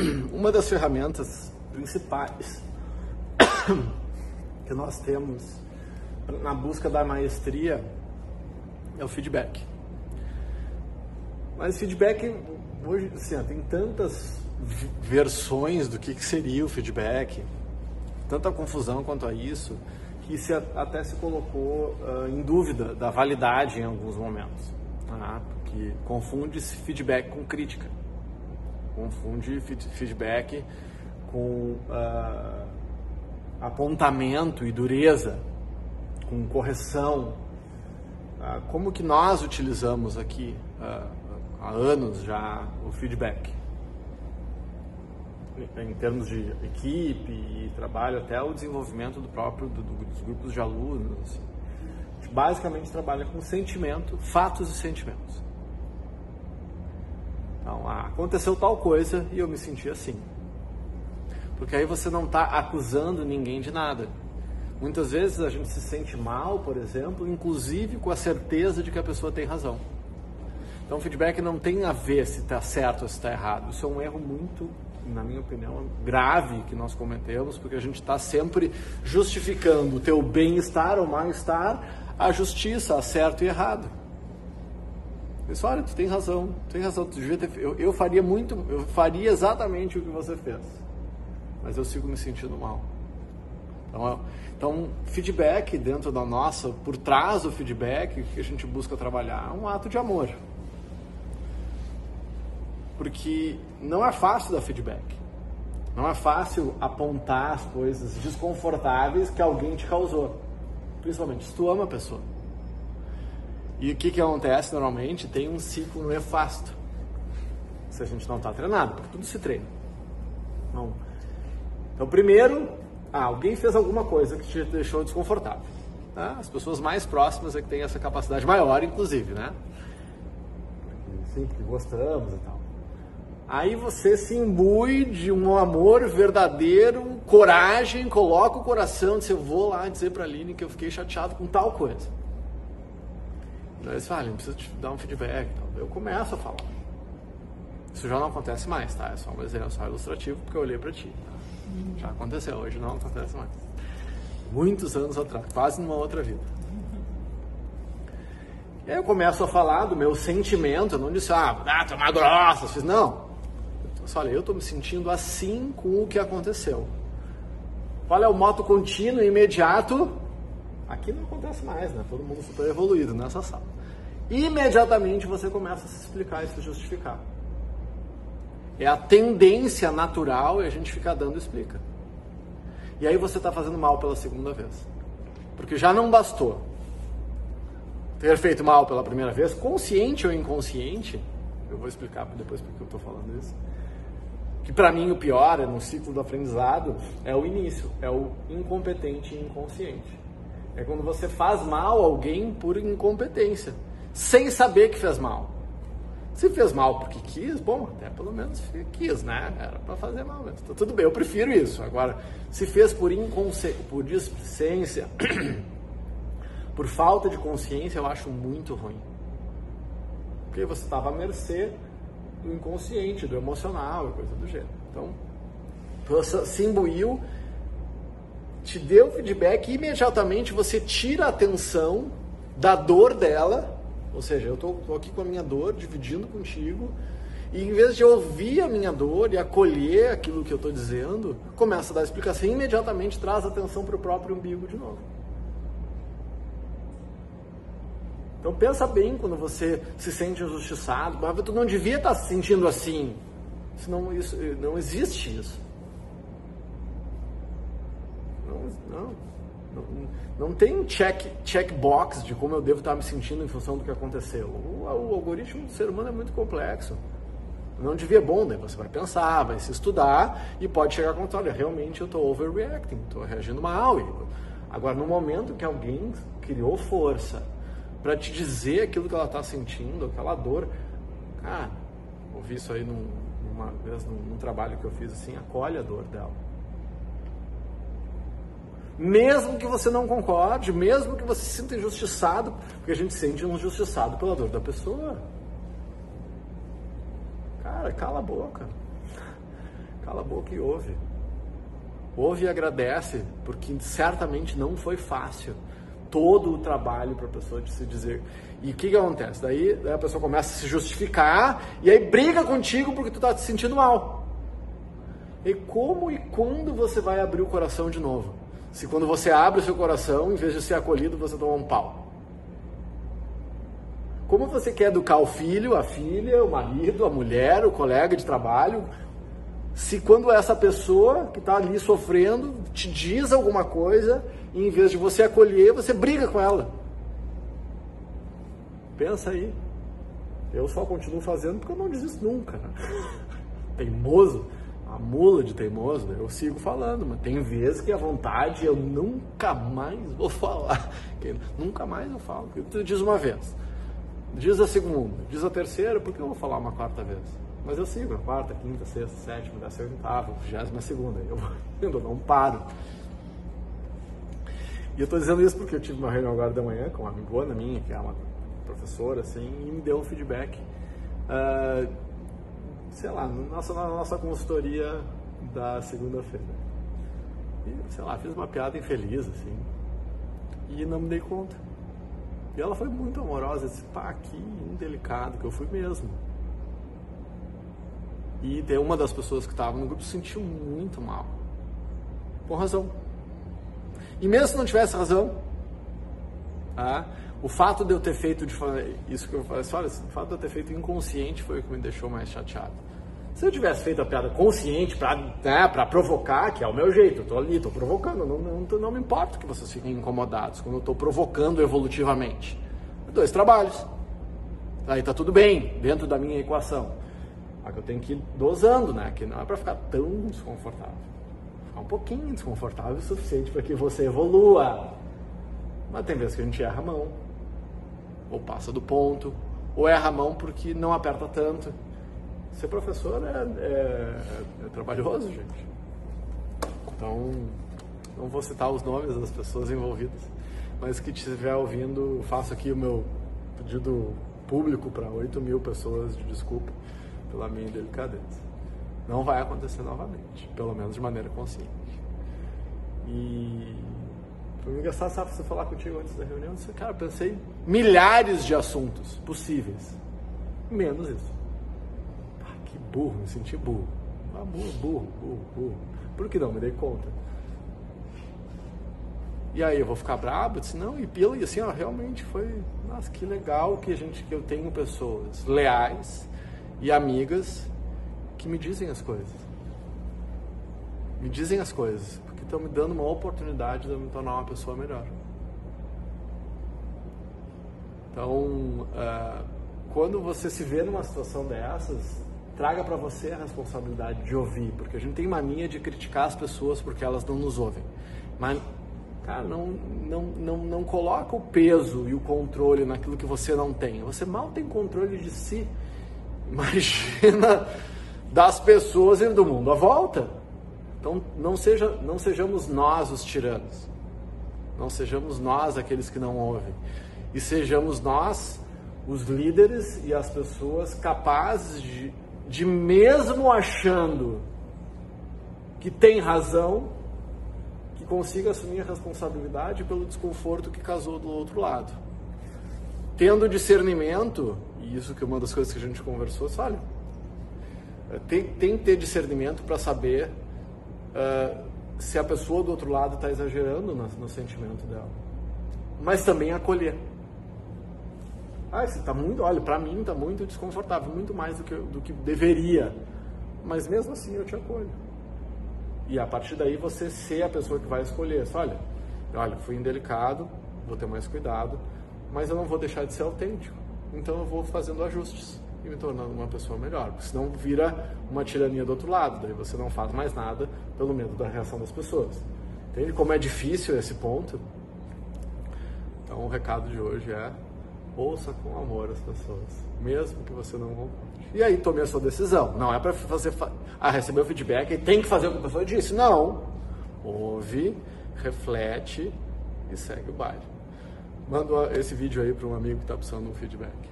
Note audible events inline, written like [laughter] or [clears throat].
[clears throat] uma das ferramentas principais [coughs] que nós temos na busca da maestria é o feedback. Mas feedback hoje assim, tem tantas versões do que, que seria o feedback, tanta confusão quanto a isso, que se até se colocou uh, em dúvida da validade em alguns momentos. Tá? Porque confunde-se feedback com crítica. Confunde feedback com uh, apontamento e dureza, com correção. Uh, como que nós utilizamos aqui há anos já o feedback? em termos de equipe e trabalho, até o desenvolvimento do próprio do, dos grupos de alunos. A gente basicamente trabalha com sentimento, fatos e sentimentos. Então, ah, aconteceu tal coisa e eu me senti assim. Porque aí você não está acusando ninguém de nada. Muitas vezes a gente se sente mal, por exemplo, inclusive com a certeza de que a pessoa tem razão. Então, feedback não tem a ver se está certo ou se está errado. Isso é um erro muito na minha opinião, grave que nós cometemos, porque a gente está sempre justificando o teu bem-estar ou mal-estar, a justiça, a certo e errado. Isso, olha, tu tem razão, tu tem razão, tu devia ter, eu, eu faria muito, eu faria exatamente o que você fez, mas eu sigo me sentindo mal. Então, então, feedback dentro da nossa, por trás do feedback que a gente busca trabalhar, é um ato de amor porque não é fácil dar feedback. Não é fácil apontar as coisas desconfortáveis que alguém te causou. Principalmente se tu ama a pessoa. E o que, que acontece normalmente? Tem um ciclo nefasto. Se a gente não está treinado, porque tudo se treina. Não. Então, primeiro, ah, alguém fez alguma coisa que te deixou desconfortável. Tá? As pessoas mais próximas é que têm essa capacidade maior, inclusive, né? Sim, porque gostamos e tal. Aí você se imbui de um amor verdadeiro, coragem, coloca o coração, diz, eu vou lá dizer para a Aline que eu fiquei chateado com tal coisa. Daí você fala, precisa te dar um feedback. Eu começo a falar. Isso já não acontece mais, tá? É só um exemplo só ilustrativo porque eu olhei para ti. Tá? Já aconteceu, hoje não acontece mais. Muitos anos atrás, quase numa outra vida. E aí eu começo a falar do meu sentimento, eu não disse, ah, ah tu é uma grossa, fiz, não. Mas olha, eu estou me sentindo assim com o que aconteceu. Qual é o moto contínuo e imediato? Aqui não acontece mais, né? Todo mundo super evoluído nessa sala. Imediatamente você começa a se explicar e se justificar. É a tendência natural e a gente fica dando explica. E aí você está fazendo mal pela segunda vez. Porque já não bastou ter feito mal pela primeira vez, consciente ou inconsciente, eu vou explicar depois porque eu estou falando isso que para mim o pior é no ciclo do aprendizado é o início, é o incompetente e inconsciente. É quando você faz mal a alguém por incompetência, sem saber que fez mal. Se fez mal porque quis, bom, até pelo menos quis, né? Era para fazer mal mesmo. Então, tudo bem, eu prefiro isso. Agora, se fez por inconsciência, por displicência, [clears throat] por falta de consciência, eu acho muito ruim. Porque você estava à mercê do inconsciente, do emocional, coisa do gênero. Então, se imbuiu, te deu feedback e imediatamente você tira a atenção da dor dela, ou seja, eu estou aqui com a minha dor, dividindo contigo, e em vez de ouvir a minha dor e acolher aquilo que eu estou dizendo, começa a dar explicação e imediatamente traz atenção para o próprio umbigo de novo. Então pensa bem quando você se sente injustiçado. Mas tu não devia estar se sentindo assim. Senão isso, não existe isso. Não, não, tem check, check box de como eu devo estar me sentindo em função do que aconteceu. O, o algoritmo do ser humano é muito complexo. Não devia bom, daí você vai pensar, vai se estudar e pode chegar a contar, olha, realmente eu estou overreacting, estou reagindo mal. Agora, no momento que alguém criou força, para te dizer aquilo que ela está sentindo, aquela dor. Cara, ouvi isso aí num, uma vez num, num trabalho que eu fiz assim, acolhe a dor dela. Mesmo que você não concorde, mesmo que você se sinta injustiçado, porque a gente se sente injustiçado pela dor da pessoa. Cara, cala a boca. Cala a boca e ouve. Ouve e agradece, porque certamente não foi fácil todo o trabalho para a pessoa de se dizer. E o que, que acontece? Daí, a pessoa começa a se justificar e aí briga contigo porque tu está te sentindo mal. E como e quando você vai abrir o coração de novo? Se quando você abre o seu coração, em vez de ser acolhido, você toma um pau. Como você quer educar o filho, a filha, o marido, a mulher, o colega de trabalho, se quando essa pessoa que está ali sofrendo te diz alguma coisa, e em vez de você acolher, você briga com ela. Pensa aí. Eu só continuo fazendo porque eu não desisto nunca. Né? [laughs] Teimoso, a mula de teimoso, eu sigo falando, mas tem vezes que a vontade eu nunca mais vou falar. [laughs] nunca mais eu falo. Tu diz uma vez, diz a segunda, diz a terceira, por que eu vou falar uma quarta vez? Mas eu sigo a quarta, quinta, sexta, sétima, décima, oitava, vigésima segunda. Eu ainda [laughs] não paro. E eu estou dizendo isso porque eu tive uma reunião agora da manhã com uma amigona minha, que é uma professora, assim, e me deu um feedback, uh, sei lá, na nossa, na nossa consultoria da segunda-feira. E, sei lá, fiz uma piada infeliz, assim, e não me dei conta. E ela foi muito amorosa, disse, pá, que indelicado que eu fui mesmo. E tem uma das pessoas que estava no grupo se sentiu muito mal. Com razão. E mesmo se não tivesse razão, tá? o fato de eu ter feito de isso que eu falei, olha, o fato de eu ter feito inconsciente foi o que me deixou mais chateado. Se eu tivesse feito a piada consciente para né, provocar, que é o meu jeito, eu estou ali, estou provocando, não, não, não me importa que vocês fiquem incomodados quando eu estou provocando evolutivamente. Dois trabalhos. Aí tá tudo bem, dentro da minha equação. Só que eu tenho que ir dosando, né? Que não é para ficar tão desconfortável. Ficar um pouquinho desconfortável o suficiente para que você evolua. Mas tem vezes que a gente erra a mão, ou passa do ponto, ou erra a mão porque não aperta tanto. Ser professor é, é, é trabalhoso, gente. Então, não vou citar os nomes das pessoas envolvidas, mas que estiver ouvindo, faço aqui o meu pedido público para 8 mil pessoas de desculpa pela minha delicadeza. Não vai acontecer novamente, pelo menos de maneira consciente. E foi engraçado sabe, você falar contigo antes da reunião. Disse, cara, eu pensei milhares de assuntos possíveis, menos isso. Que burro, me senti burro. Ah, burro, burro, burro, burro. Por que não? Me dei conta. E aí eu vou ficar brabo? Disse, não, e pelo, assim, ó, realmente foi, nossa, que legal que a gente, que eu tenho pessoas leais, e amigas que me dizem as coisas. Me dizem as coisas, porque estão me dando uma oportunidade de eu me tornar uma pessoa melhor. Então, uh, quando você se vê numa situação dessas, traga para você a responsabilidade de ouvir, porque a gente tem mania de criticar as pessoas porque elas não nos ouvem. Mas, cara, não, não, não, não coloca o peso e o controle naquilo que você não tem. Você mal tem controle de si. [laughs] Imagina das pessoas e do mundo à volta. Então não, seja, não sejamos nós os tiranos. Não sejamos nós aqueles que não ouvem. E sejamos nós os líderes e as pessoas capazes de, de mesmo achando que tem razão, que consiga assumir a responsabilidade pelo desconforto que causou do outro lado. Tendo discernimento e isso que é uma das coisas que a gente conversou, é, tem, tem que ter discernimento para saber uh, se a pessoa do outro lado está exagerando no, no, sentimento dela. Mas também acolher. Ah, você está muito, olha, para mim está muito desconfortável, muito mais do que, do que deveria. Mas mesmo assim eu te acolho. E a partir daí você ser a pessoa que vai escolher. Olha, olha, fui indelicado, vou ter mais cuidado, mas eu não vou deixar de ser autêntico então eu vou fazendo ajustes e me tornando uma pessoa melhor, porque senão vira uma tirania do outro lado, daí você não faz mais nada pelo medo da reação das pessoas. Entende como é difícil esse ponto? Então o recado de hoje é ouça com amor as pessoas, mesmo que você não concorde. E aí tome a sua decisão. Não é para fazer ah, receber o feedback e tem que fazer o que a pessoa disse. Não. Ouve, reflete e segue o baile. Manda esse vídeo aí para um amigo que está precisando de um feedback.